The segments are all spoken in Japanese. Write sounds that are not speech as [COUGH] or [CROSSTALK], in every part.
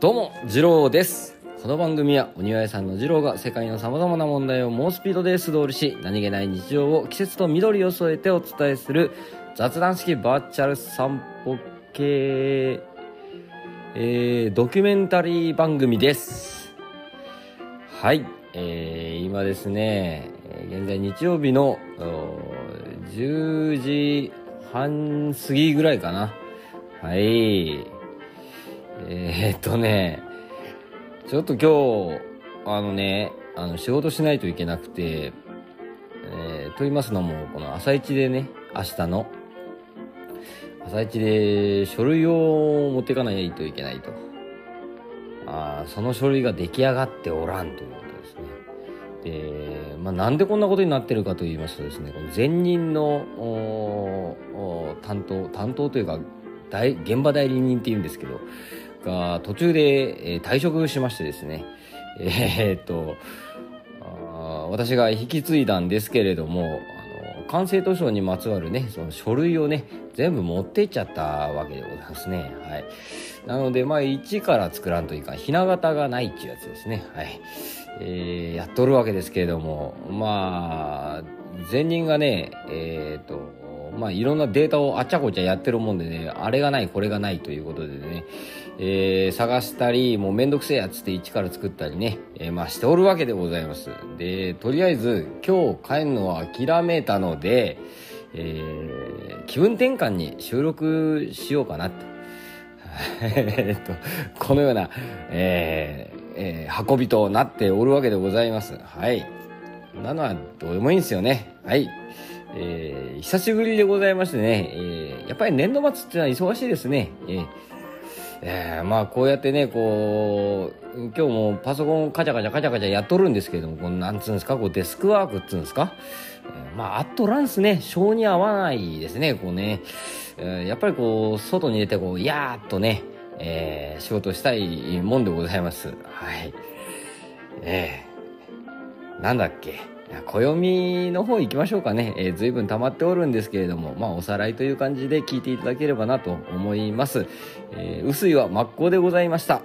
どうも、次郎です。この番組は、お庭屋さんの次郎が世界の様々な問題を猛スピードで素通りし、何気ない日常を季節と緑を添えてお伝えする雑談式バーチャル散歩系、えー、ドキュメンタリー番組です。はい、えー、今ですね、現在日曜日の10時半過ぎぐらいかな。はい。えー、っとね、ちょっと今日、あのね、あの、仕事しないといけなくて、えー、と言いますのも、この朝一でね、明日の、朝一で書類を持っていかないといけないと。あその書類が出来上がっておらんということですね。で、まあ、なんでこんなことになってるかと言いますとですね、この前任の担当、担当というか、現場代理人って言うんですけど、が途中で、えー退職しましてですね、えーっと、あ私が引き継いだんですけれども、あの、完成図書にまつわるね、その書類をね、全部持ってっちゃったわけでございますね。はい。なので、まあ、一から作らんというかん、ひな形がないっていうやつですね。はい。えーやっとるわけですけれども、まあ、前任がね、えーっと、まあ、いろんなデータをあちゃこちゃやってるもんでね、あれがない、これがないということでね、えー探したり、もうめんどくせえやつって一から作ったりね、えーまあしておるわけでございます。で、とりあえず今日帰るのは諦めたので、えー気分転換に収録しようかなと。[LAUGHS] えっと、このような、えーえー運びとなっておるわけでございます。はい。なのはどうでもいいんですよね。はい。えー久しぶりでございましてね、えーやっぱり年度末っていうのは忙しいですね。えーえーまあこうやってね、こう、今日もパソコンカチャカチャカチャカチャやっとるんですけれども、このなんつうんですか、こうデスクワークっつうんですか？えーまあ、あっとらんすね。性に合わないですね、こうね。えーやっぱりこう、外に出てこう、やーっとね、えー仕事したいもんでございます。はい。えーなんだっけ？暦の方行きましょうかね。えー、随分溜まっておるんですけれども、まあおさらいという感じで聞いていただければなと思います。えー、薄いは真っ向でございました。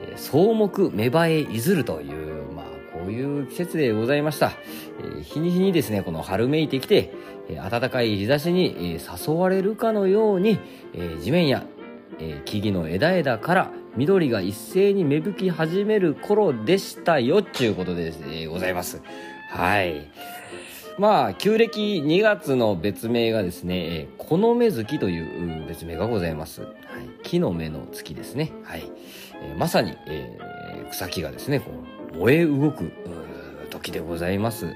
えー草木芽生えいずるという、まあこういう季節でございました。えー日に日にですね、この春めいてきて、えー暖かい日差しに、えー誘われるかのように、えー地面や、えー木々の枝々から緑が一斉に芽吹き始める頃でしたよ、ちゅうことでですね、ございます。はい。まあ、旧暦2月の別名がですね、えこの目月という別名がございます。はい。木の芽の月ですね。はい。えーまさに、えー草木がですね、こう、燃え動く時でございます。はい。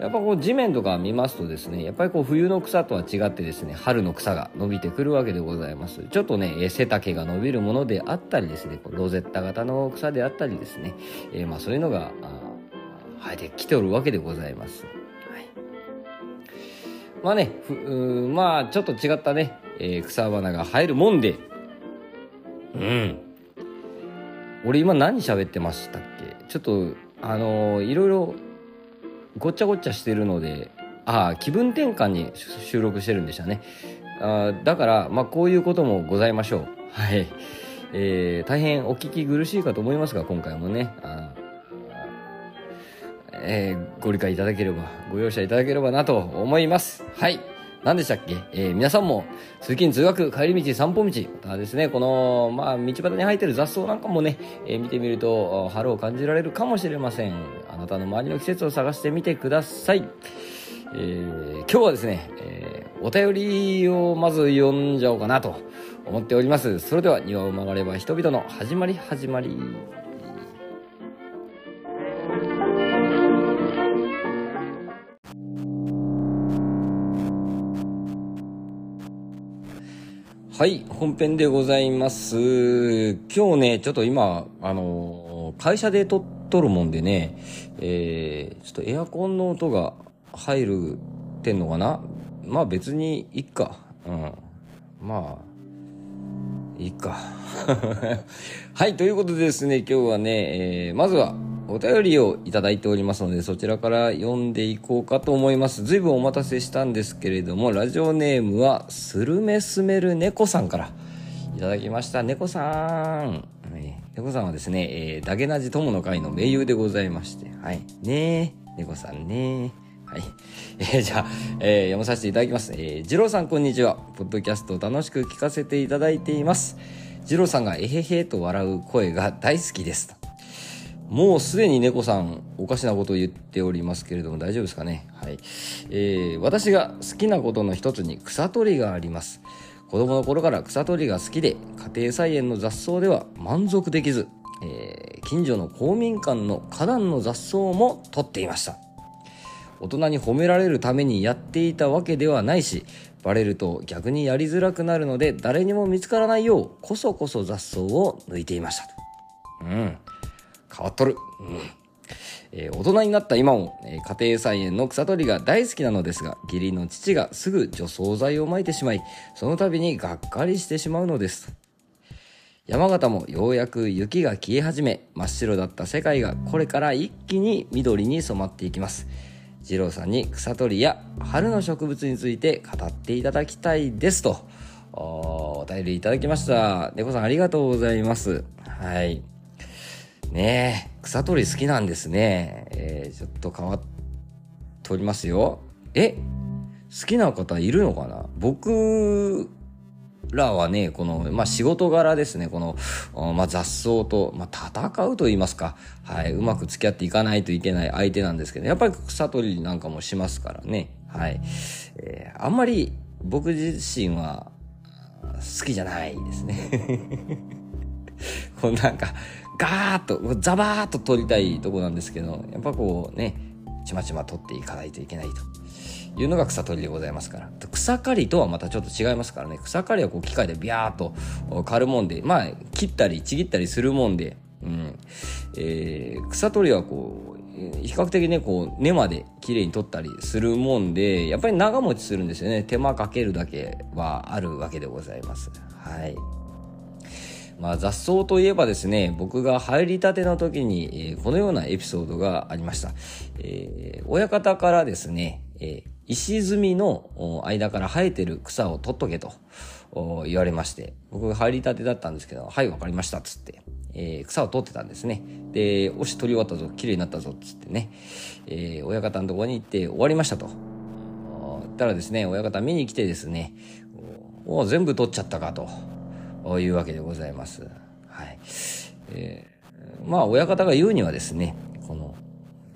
やっぱこう地面とか見ますとですね、やっぱりこう冬の草とは違ってですね、春の草が伸びてくるわけでございます。ちょっとね、背丈が伸びるものであったりですね、こうロゼッタ型の草であったりですね、えーまあそういうのが、生えてきておるわけでございます。はい。まあね、まあちょっと違ったね、えー草花が生えるもんで、うん。俺今何喋ってましたっけ？ちょっと、あのーいろいろごっちゃごっちゃしてるので、ああ、気分転換に収録してるんでしたね。あーだから、まあこういうこともございましょう。はい。えー大変お聞き苦しいかと思いますが、今回もね、あーえーご理解いただければ、ご容赦いただければなと思います。はい。何でしたっけ、えー皆さんも通勤通学帰り道散歩道またですね。このまあ道端に生えてる雑草なんかもね、えー見てみると春を感じられるかもしれません。あなたの周りの季節を探してみてください、えー今日はですね、えお便りをまず読んじゃおうかなと思っております。それでは庭を曲がれば人々の始まり始まり。はい、本編でございます。今日ね、ちょっと今、あの会社で撮っとるもんでね、えー、ちょっとエアコンの音が入るってんのかな？まあ別にいっか。うん。まあ、いいか。[LAUGHS] はい、ということでですね、今日はね、えーまずは、お便りをいただいておりますので、そちらから読んでいこうかと思います。ずいぶんお待たせしたんですけれども、ラジオネームは、スルメスメル猫さんからいただきました猫さん、猫さんはですね、えー、ダゲナジ友の会の盟友でございましてはいねえ猫さんねはい。えー、じゃあ、えー、読まさせていただきます。えー、二郎さんこんにちは。ポッドキャストを楽しく聞かせていただいています。二郎さんがえへへと笑う声が大好きです。もうすでに猫さんおかしなことを言っておりますけれども大丈夫ですかね？はい、えー、私が好きなことの一つに草取りがあります。子供の頃から草取りが好きで家庭菜園の雑草では満足できず、えー、近所の公民館の花壇の雑草も取っていました。大人に褒められるためにやっていたわけではないしバレると逆にやりづらくなるので誰にも見つからないようこそこそ雑草を抜いていましたうん。変わっとる。うん。えー、大人になった今も、えー、家庭菜園の草取りが大好きなのですが、義理の父がすぐ除草剤をまいてしまい、その度にがっかりしてしまうのです。山形もようやく雪が消え始め、真っ白だった世界がこれから一気に緑に染まっていきます。二郎さんに草取りや春の植物について語っていただきたいですと、お便りいただきました。猫さんありがとうございます。はい。ねえ、草取り好きなんですね。えー、ちょっと変わっておりますよ。え好きな方いるのかな？僕らはね、この、まあ、仕事柄ですね、この、まあ、雑草と、まあ、戦うと言いますか、はい、うまく付き合っていかないといけない相手なんですけど、やっぱり草取りなんかもしますからね、はい。えー、あんまり僕自身は好きじゃないですね。[LAUGHS] こうなんか、ガーッとザバーッと取りたいとこなんですけどやっぱこうねちまちま取っていかないといけないというのが草取りでございますから。草刈りとはまたちょっと違いますからね。草刈りはこう機械でビャーっと刈るもんでまあ切ったりちぎったりするもんで、うん。えー、草取りはこう比較的ねこう根まで綺麗に取ったりするもんでやっぱり長持ちするんですよね。手間かけるだけはあるわけでございます。はい。まあ、雑草といえばですね、僕が入りたての時に、えー、このようなエピソードがありました。えー、親方からですね、えー、石積みの間から生えてる草を取っとけと言われまして、僕が入りたてだったんですけど、はい、わかりました、つって、えー、草を取ってたんですね。で、おし、取り終わったぞ、綺麗になったぞ、つってね、えー、親方のところに行って終わりましたと。ったらですね、親方見に来てですね、お全部取っちゃったかと。いうわけでございます。はい。えー、まあ、親方が言うにはですね、この、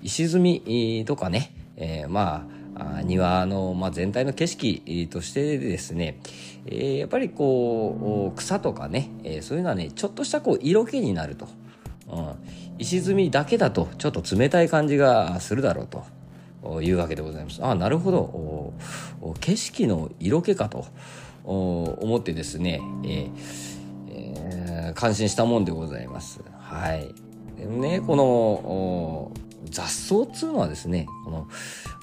石積みとかね、えー、まあ、庭の、まあ、全体の景色としてですね、えー、やっぱりこう草とかね、え、そういうのはねちょっとしたこう色気になると、うん、石積みだけだとちょっと冷たい感じがするだろうと。いうわけでございます。あなるほど。景色の色気かと。思ってですね、えーえー、感心したもんでございます。はい。でもね、この、雑草っつうのはですね、この、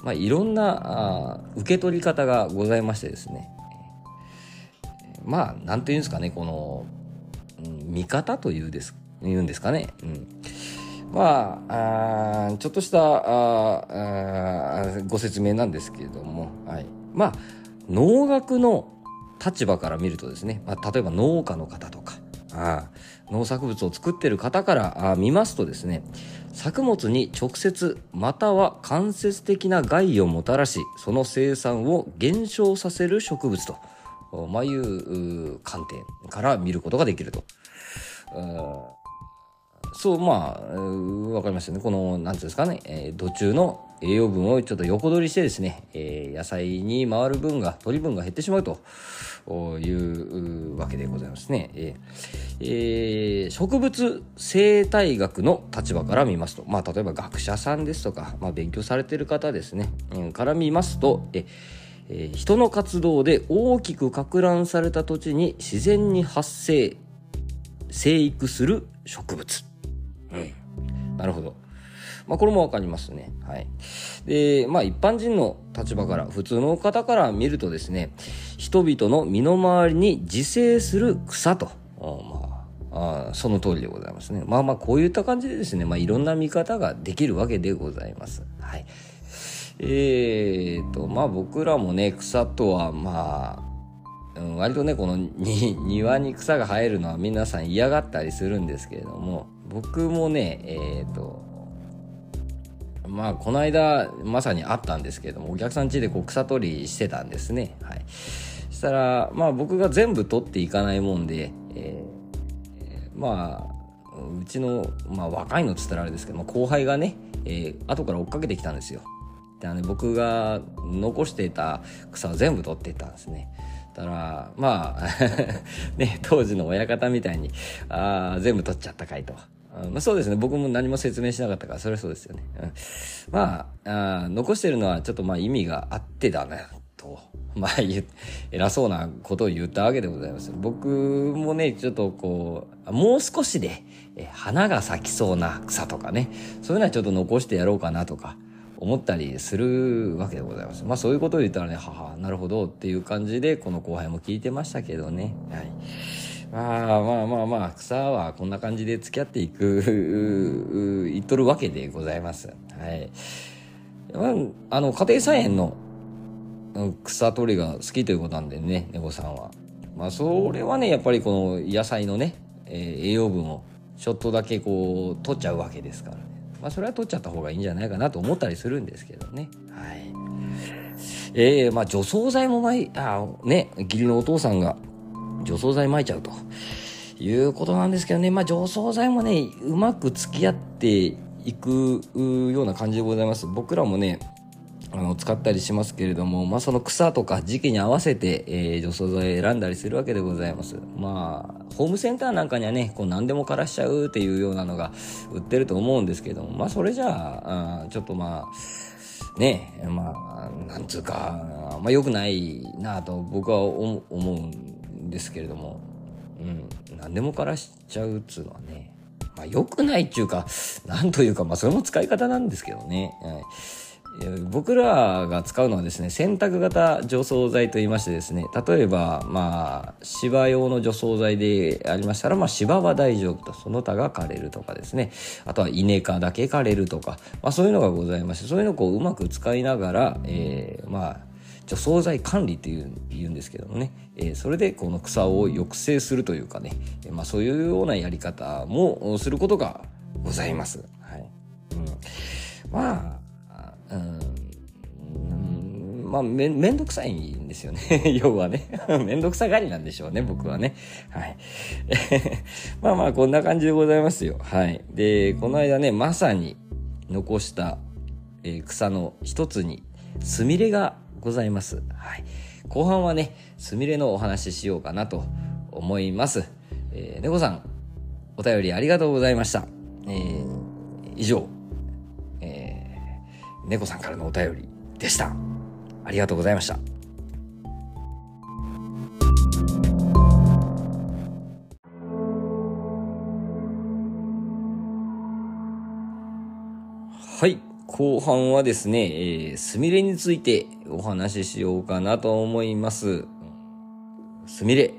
まあ、いろんなあ受け取り方がございましてですね、まあ、なんていうんですかね、この、うん、見方というです、言うんですかね。うん。まあ、あちょっとしたああご説明なんですけれども、はい。まあ、農学の立場から見るとですね、まあ、例えば農家の方とかあ農作物を作ってる方からあ見ますとですね作物に直接または間接的な害をもたらしその生産を減少させる植物と、まあ、いう観点から見ることができると。そうまあ分かりましたねこの何ていうんですかね、えー、土中の栄養分をちょっと横取りしてですね、えー、野菜に回る分が取り分が減ってしまうというわけでございますね。えー、え、植物生態学の立場から見ますと、まあ、例えば学者さんですとか、まあ、勉強されてる方ですね、うん、から見ますと、ええー、人の活動で大きくか乱された土地に自然に発生生育する植物。うん、なるほど。まあ、これもわかりますね。はい。で、まあ、一般人の立場から、普通の方から見るとですね、人々の身の回りに自生する草と、まあ、あその通りでございますね。まあまあ、こういった感じでですね、まあ、いろんな見方ができるわけでございます。はい。えーと、まあ僕らもね、草とは、まあ、割とねこの庭に草が生えるのは皆さん嫌がったりするんですけれども僕もねえっ、ー、とまあこの間まさにあったんですけれどもお客さん家でこう草取りしてたんですねはいそしたらまあ僕が全部取っていかないもんで、えー、まあうちの、まあ、若いのっつったらあれですけど、後輩がね、えー、後から追っかけてきたんですよ。であの、僕が残していた草を全部取っていったんですね。たら、まあ [LAUGHS] ね、当時の親方みたいに、ああ、全部取っちゃったかいと。まあ、そうですね。僕も何も説明しなかったから、それはそうですよね。うん、まああ、残してるのはちょっとまあ意味があってだな、と。[LAUGHS] まあ、偉そうなことを言ったわけでございます。僕もね、ちょっとこう、もう少しで、え花が咲きそうな草とかね、そういうのはちょっと残してやろうかなとか、思ったりするわけでございます。まあそういうことを言ったらね、はは、なるほどっていう感じで、この後輩も聞いてましたけどね。はい。まあまあまあまあ、草はこんな感じで付き合っていく、言っとるわけでございます。はい。まあ、あの、家庭菜園の草取りが好きということなんでね、猫さんは。まあ、それはね、やっぱりこの野菜のね、えー、栄養分をちょっとだけこう、取っちゃうわけですからね。まあ、それは取っちゃった方がいいんじゃないかなと思ったりするんですけどね。はい。えー、まあ、除草剤もまい、あ、ね、義理のお父さんが除草剤撒いちゃうと。いうことなんですけどね、まあ、除草剤もね、うまく付き合っていくような感じでございます。僕らもね、あの使ったりしますけれども、まあ、その草とか時期に合わせて、えー、除草剤選んだりするわけでございます。まあ、ホームセンターなんかにはね、こう何でも枯らしちゃうっていうようなのが売ってると思うんですけども、まあ、それじゃあ、あちょっとまあ、ね、まあ、なんつうか、まあ、良くないなと僕は思うんですけれども、うん、何でも枯らしちゃうっつうのはね、まあ、良くないっていうか、[LAUGHS] なんというか、まあ、それも使い方なんですけどね。はい。僕らが使うのはですね洗濯型除草剤といいましてですね。例えばまあ芝用の除草剤でありましたら、まあ、芝は大丈夫と。その他が枯れるとかですね。あとは稲科だけ枯れるとか、まあ、そういうのがございましてそういうのをこううまく使いながら、えー、まあ除草剤管理っていう言うんですけどもね、えー、それでこの草を抑制するというかね、まあ、そういうようなやり方もすることがございます。はいうん、まあうん、まあめ、めんどくさいんですよね。[LAUGHS] 要はね。[LAUGHS] めんどくさがりなんでしょうね、僕はね。はい。[LAUGHS] まあまあ、こんな感じでございますよ。はい。で、この間ね、まさに残した、草の一つに、スミレがございます。はい。後半はね、スミレのお話ししようかなと思います。えー、猫さん、お便りありがとうございました。えー、以上、猫さんからのお便りでした。ありがとうございました。はい。後半はですね、えー、スミレについてお話ししようかなと思います。スミレ。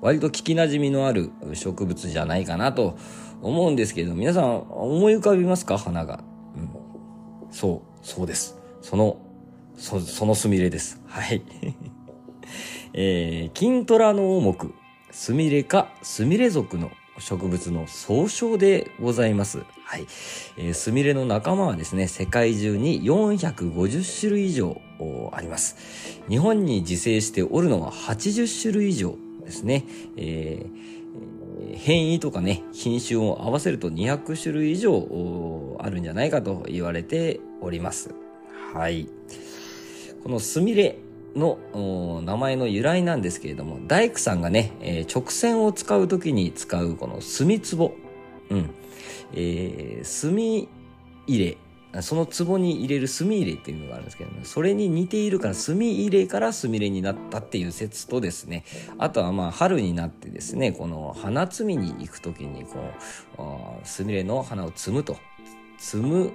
割と聞き馴染みのある植物じゃないかなと思うんですけど、皆さん思い浮かびますか？花が。うんそう、そうです。その、そ、そのスミレです。はい。[LAUGHS] えー、キントラの目、スミレかスミレ属の植物の総称でございます。はい。えー、スミレの仲間はですね、世界中に450種類以上あります。日本に自生しておるのは80種類以上ですね。えー変異とかね、品種を合わせると200種類以上あるんじゃないかと言われております。はい。このスミレの名前の由来なんですけれども、大工さんがね、えー、直線を使うときに使うこの墨壺。うん。えー、墨入れその壺に入れる墨入れっていうのがあるんですけど、ね、それに似ているから墨入れから墨入れになったっていう説とですね、あとはまあ春になってですね、この花摘みに行くときにこう、墨入れの花を摘むと。摘む、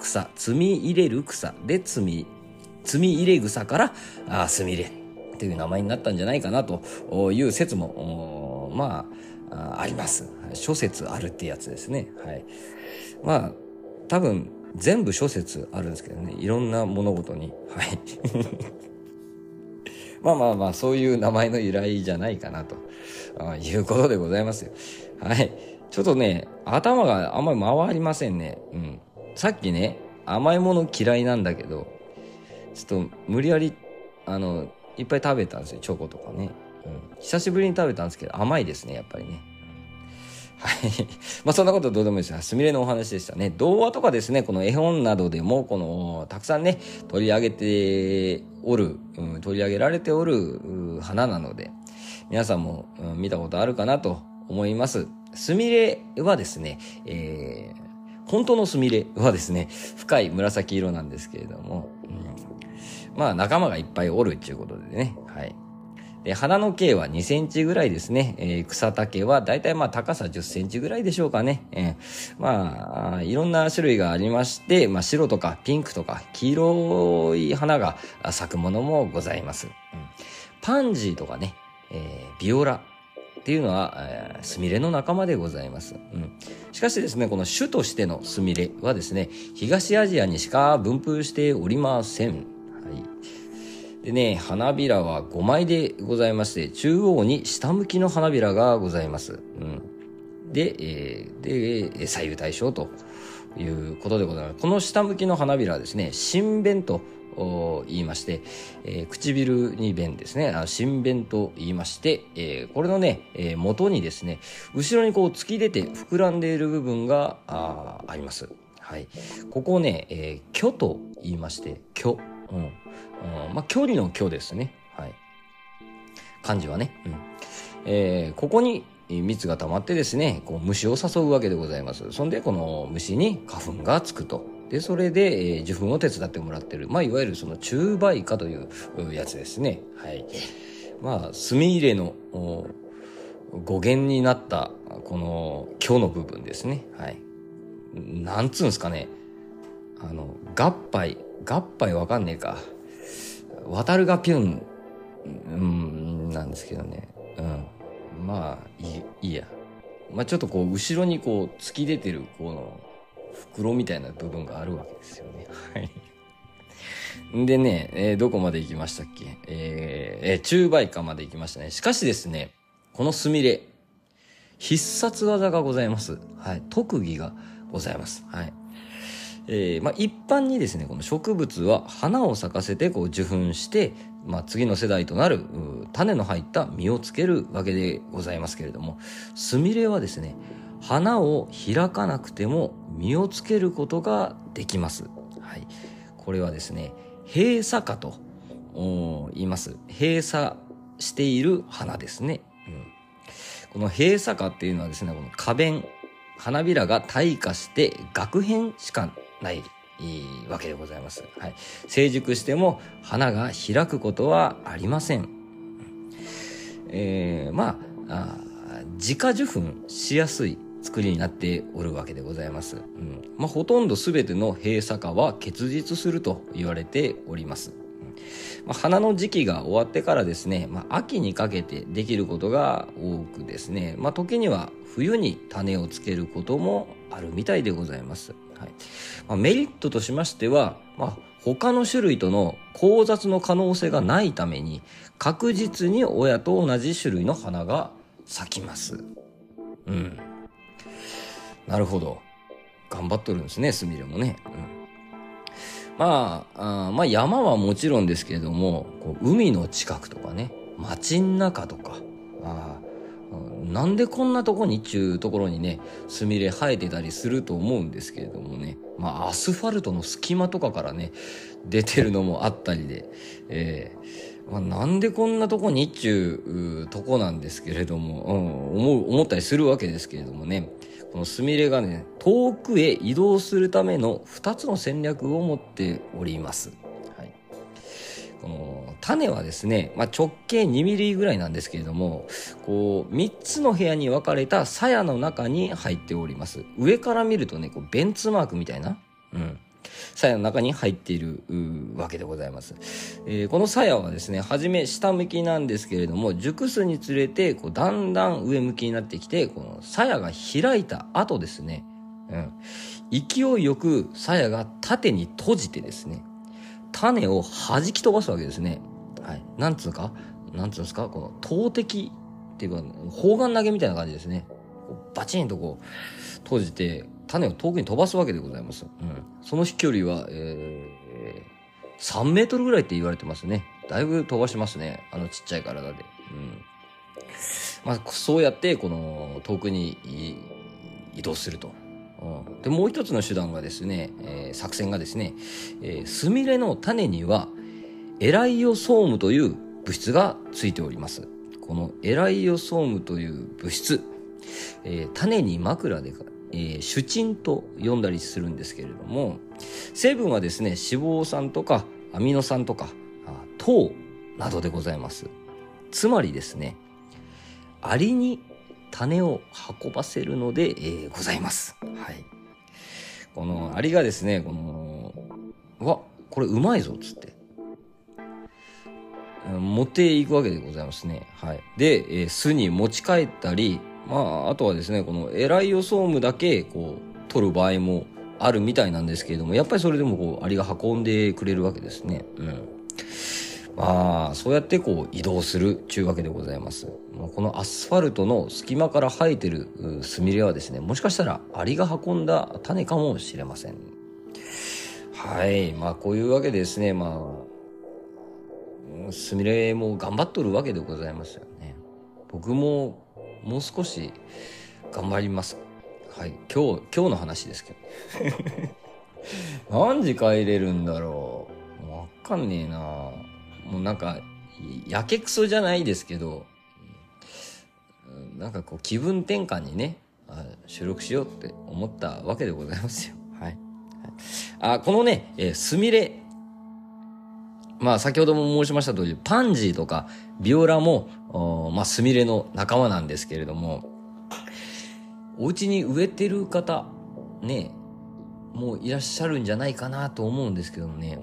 草、摘み入れる草で摘み、摘み入れ草から、あ墨入れっていう名前になったんじゃないかなという説も、まあ、あります。諸説あるってやつですね。はい。まあ、多分全部諸説あるんですけどねいろんな物事にはい [LAUGHS] まあまあまあ、そういう名前の由来じゃないかなということでございますよ。はい。ちょっとね、頭があんまり回りませんね。うん。さっきね、甘いもの嫌いなんだけど、ちょっと無理やり、あの、いっぱい食べたんですよ、チョコとかね。うん。久しぶりに食べたんですけど、甘いですね、やっぱりね。はい。[LAUGHS] まあそんなことどうでもいいですすみれのお話でしたね。童話とかですね、この絵本などでも、この、たくさんね、取り上げておる、うん、取り上げられておる花なので、皆さんも、うん、見たことあるかなと思います。すみれはですね、えー、本当のスミレはですね、深い紫色なんですけれども、うん、まあ仲間がいっぱいおるっていうことでね、はい。で、花の径は2センチぐらいですね。えー、草丈はだいたいまあ高さ10センチぐらいでしょうかね。えー、まあ、いろんな種類がありまして、まあ白とかピンクとか黄色い花が咲くものもございます。うん、パンジーとかね、えー、ビオラっていうのは、えー、スミレの仲間でございます。うん。しかしですね、この種としてのスミレはですね、東アジアにしか分布しておりません。はい。でね、花びらは5枚でございまして、中央に下向きの花びらがございます。うん。で、えー、で、左右対称ということでございます。この下向きの花びらはですね、新弁と言いまして、えー、唇に弁ですね、新弁と言いまして、えー、これのね、えー、元にですね、後ろにこう突き出て膨らんでいる部分がああります。はい。ここをね、えー、虚と言いまして、虚。うん。うん、まあ、距離の虚ですね。はい。漢字はね。うん。えー、ここに蜜が溜まってですね、こう虫を誘うわけでございます。そんで、この虫に花粉がつくと。で、それで、えー、受粉を手伝ってもらってる。まあ、いわゆるその中梅花というやつですね。はい。まあ、墨入れの語源になった、この、今日の部分ですね。はい。なんつうんですかね。あの、合杯、合杯わかんねえか。渡るがピュン、うん、なんですけどね。うん。まあ、いい、いいや。まあちょっとこう、後ろにこう、突き出てる、この、袋みたいな部分があるわけですよね。はい。でね、えー、どこまで行きましたっけ？えー、えー、中梅花まで行きましたね。しかしですね、このスミレ、必殺技がございます。はい。特技がございます。はい。えー、まあ、一般にですね、この植物は花を咲かせてこう受粉して、まあ、次の世代となる種の入った実をつけるわけでございますけれども、スミレはですね、花を開かなくても実をつけることができます。はい。これはですね、閉鎖花と言います。閉鎖している花ですね。うん、この閉鎖花っていうのはですね、この花弁、花びらが退化して学片しかないわけでございます。はい。成熟しても花が開くことはありません。えー、まあ、あ自家受粉しやすい作りになっておるわけでございます。うん。まあ、ほとんど全ての閉鎖化は結実すると言われております。うん、まあ、花の時期が終わってからですね、まあ、秋にかけてできることが多くですね、まあ、時には冬に種をつけることもあるみたいでございます。はい。まあ、メリットとしましては、まあ、他の種類との交雑の可能性がないために、確実に親と同じ種類の花が咲きます。うん。なるほど。頑張っとるんですね、スミレもね。うん、まああ、まあ山はもちろんですけれども、こう海の近くとかね、街ん中とか、あなんでこんなとこにっちゅうところにね、スミレ生えてたりすると思うんですけれどもね、まあアスファルトの隙間とかからね、出てるのもあったりで、えーまあ、なんでこんなとこにっちゅうとこなんですけれども、うん、思う、思ったりするわけですけれどもね、このスミレがね、遠くへ移動するための2つの戦略を持っております。はい。この種はですね、まあ、直径2ミリぐらいなんですけれども、こう、3つの部屋に分かれた鞘の中に入っております。上から見るとね、こうベンツマークみたいな、うん。鞘の中に入っているわけでございます。えー、この鞘はですね、はじめ下向きなんですけれども、熟すにつれて、こう、だんだん上向きになってきて、この鞘が開いた後ですね、うん。勢いよく鞘が縦に閉じてですね、種を弾き飛ばすわけですね。はい。なんつうか、なんつうんですか、この投擲っていうか、砲丸投げみたいな感じですね。バチンとこう、閉じて、種を遠くに飛ばすわけでございます。うん。その飛距離は、えー、3メートルぐらいって言われてますね。だいぶ飛ばしますね。あのちっちゃい体で。うん。まあ、そうやって、この、遠くに移動すると。うん、で、もう一つの手段がですね、えー、作戦がですね、えー、スミレの種には、エライオソームという物質がついております。このエライオソームという物質、えー、種に枕で、えー、シュチンと呼んだりするんですけれども、成分はですね、脂肪酸とかアミノ酸とか、糖などでございます。つまりですね、アリに種を運ばせるので、えー、ございます。はい。このアリがですね、この、わ、これうまいぞ、つって。持っていくわけでございますね。はい。で、えー、巣に持ち帰ったり、まあ、あとはですね、このエライオソームだけ、こう、取る場合もあるみたいなんですけれども、やっぱりそれでもこう、アリが運んでくれるわけですね。うん。まあ、そうやってこう移動するちゅうわけでございます。このアスファルトの隙間から生えてるスミレはですね、もしかしたらアリが運んだ種かもしれません。はい。まあ、こういうわけでですね、まあ、スミレも頑張っとるわけでございますよね。僕ももう少し頑張ります。はい。今日、今日の話ですけど。[LAUGHS] 何時帰れるんだろう。わかんねえなもうなんか、やけくそじゃないですけど、なんかこう気分転換にね、収録しようって思ったわけでございますよ。はい。あ、このね、えー、スミレ。まあ先ほども申しました通り、パンジーとかビオラも、まあスミレの仲間なんですけれども、お家に植えてる方、ね、もういらっしゃるんじゃないかなと思うんですけどね、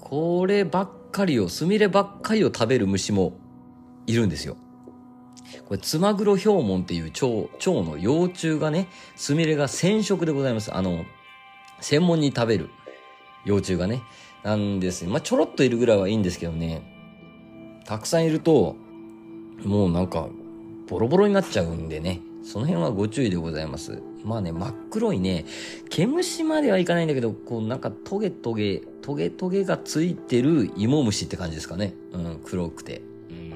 こればっかりを、スミレばっかりを食べる虫もいるんですよ。これ、ツマグロヒョウモンっていう蝶、蝶の幼虫がね、スミレが染色でございます。あの、専門に食べる幼虫がね。なんですまあ、ちょろっといるぐらいはいいんですけどね。たくさんいると、もうなんか、ボロボロになっちゃうんでね。その辺はご注意でございます。まあね、真っ黒いね、毛虫まではいかないんだけど、こうなんかトゲトゲ、トゲトゲがついてる芋虫って感じですかね。うん、黒くて。うん。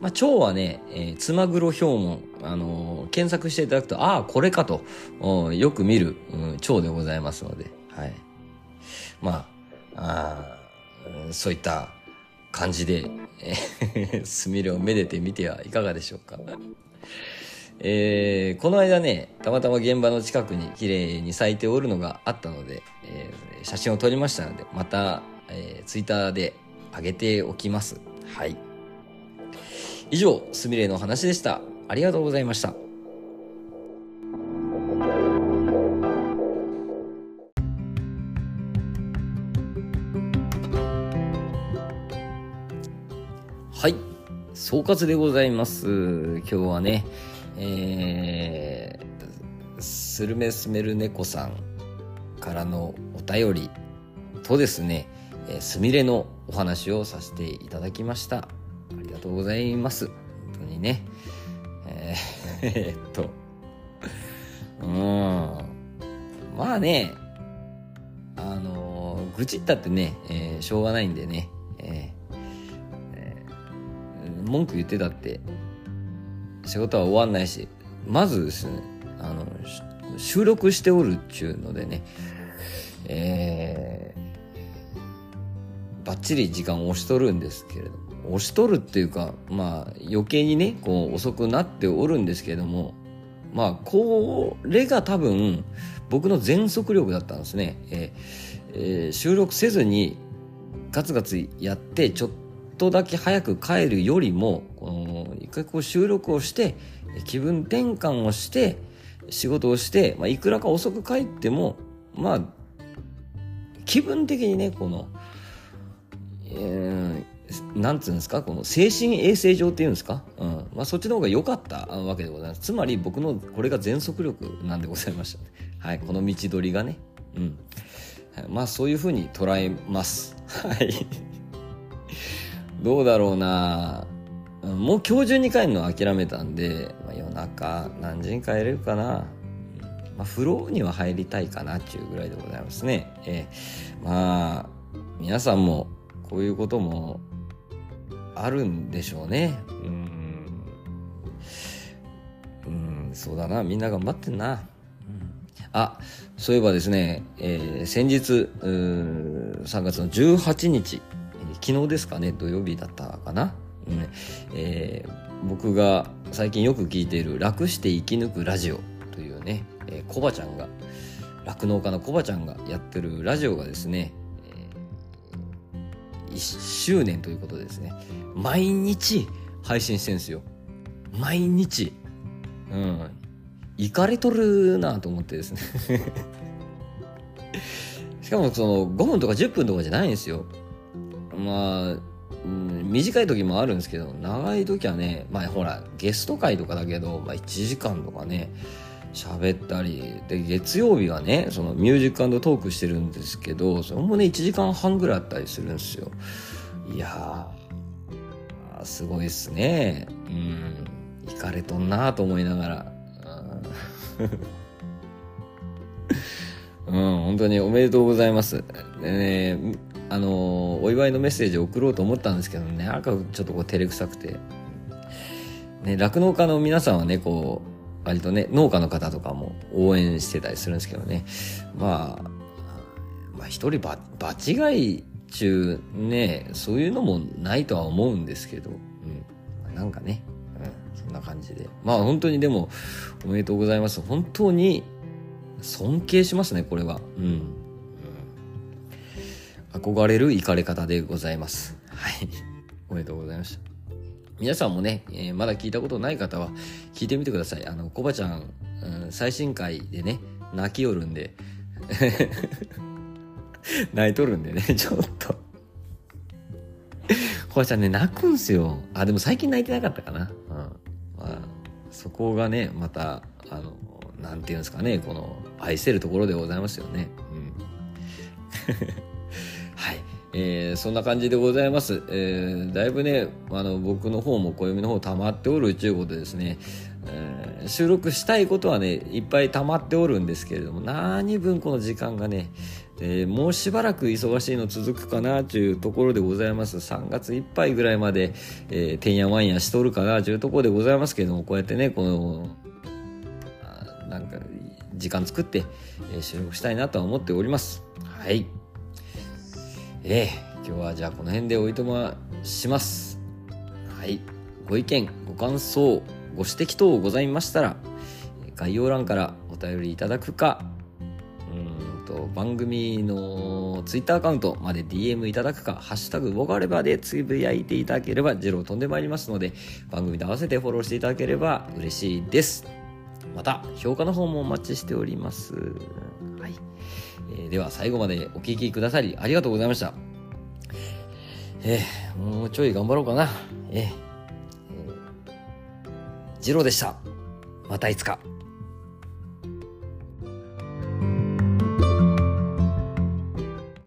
まあ、蝶はね、えー、ツマグロヒョウモン、あのー、検索していただくと、ああ、これかと、よく見る、うん、蝶でございますので、はい。まあ、あそういった感じで、えー、スミレをめでてみてはいかがでしょうか。えー、この間ね、たまたま現場の近くに綺麗に咲いておるのがあったので、えー、写真を撮りましたので、また、えー、ツイッターで上げておきます。はい。以上、すみれの話でした。ありがとうございました。はい。総括でございます。今日はね、えー、スルメスメル猫さんからのお便りとですね、えー、スミレのお話をさせていただきました。ありがとうございます。本当にね。えー、[LAUGHS] っと、うん。まあね、あの、愚痴ったってね、えー、しょうがないんでね、文句言ってたって。仕事は終わんないし、まずですね、あの、収録しておるっちゅうのでね、えー、ばっちり時間を押しとるんですけれど。も、押しとるっていうか、まあ余計にね、こう遅くなっておるんですけれども、まあこれが多分僕の全速力だったんですね。えーえー、収録せずにガツガツやってちょっととだけ早く帰るよりも、この、一回こう収録をして、気分転換をして、仕事をして、まあ、いくらか遅く帰っても、まあ、気分的にね、この、えー、なんつうんですか、この精神衛生上っていうんですか、うん。まあ、そっちの方が良かったわけでございます。つまり僕のこれが全速力なんでございました、ね。はい、この道取りがね。うん。まあ、そういうふうに捉えます。はい。どうだろうなもう今日中に帰るの諦めたんで、まあ、夜中何時に帰れるかな。まあ、風呂には入りたいかなっていうぐらいでございますね。えー、まあ、皆さんもこういうこともあるんでしょうね。うん。うん、そうだな。みんな頑張ってんな。あ、そういえばですね、えー、先日、3月の18日、昨日ですかね、土曜日だったかな？うん。えー、僕が最近よく聞いている「楽して生き抜くラジオ」というね、えー、コバちゃんが酪農家のコバちゃんがやってるラジオがですね、えー、1周年ということでですね毎日配信してるんですよ。毎日。うん。イカれとるなと思ってですね。[LAUGHS] しかもその5分とか10分とかじゃないんですよ。まあうん、短い時もあるんですけど、長い時はね、まあほら、ゲスト会とかだけど、まあ1時間とかね、喋ったり、で、月曜日はね、そのミュージックトークしてるんですけど、それもね、1時間半ぐらいあったりするんですよ。いやー、すごいっすね。うん、行かれとんなと思いながら。[LAUGHS] うん、本当におめでとうございます。でね、あのお祝いのメッセージを送ろうと思ったんですけどね。なんかちょっとこう照れくさくて。酪農家の皆さんはねこう割とね農家の方とかも応援してたりするんですけどね。まあまあ一人場場違い中ねそういうのもないとは思うんですけど、うん、なんかね、うん、そんな感じで。まあ本当にでもおめでとうございます。本当に尊敬しますねこれは。うん。憧れる行かれ方でございます。はい。おめでとうございました。皆さんもね、えー、まだ聞いたことない方は聞いてみてください。あの、コバちゃん、うん、最新回でね、泣きよるんで [LAUGHS] 泣いとるんでね、[LAUGHS] ちょっとコバちゃんね、泣くんすよ。あ、でも最近泣いてなかったかな。うん。まあ、そこがね、また、あの、なんていうんですかね、この、愛せるところでございますよね。うん。[LAUGHS] えー、そんな感じでございます。えー、だいぶね、あの、僕の方も暦の方溜まっておるということでですね、えー、収録したいことはね、いっぱい溜まっておるんですけれども、何分この時間がね、えー、もうしばらく忙しいの続くかなというところでございます。3月いっぱいぐらいまで、えー、てんやわんやしとるかなというところでございますけれども、こうやってね、この、なんか、時間作って、えー、収録したいなとは思っております。はい。えー、今日はじゃあこの辺でおいとまします。はい。ご意見、ご感想、ご指摘等ございましたら、概要欄からお便りいただくか、うんと、番組の Twitter アカウントまで DM いただくか、ハッシュタグボガレバでつぶやいていただければ、ジロー飛んでまいりますので、番組と合わせてフォローしていただければ嬉しいです。また、評価の方もお待ちしております。えー、では最後までお聴きくださりありがとうございました。えー、もうちょい頑張ろうかな。えー、えー、ジローでした。またいつか。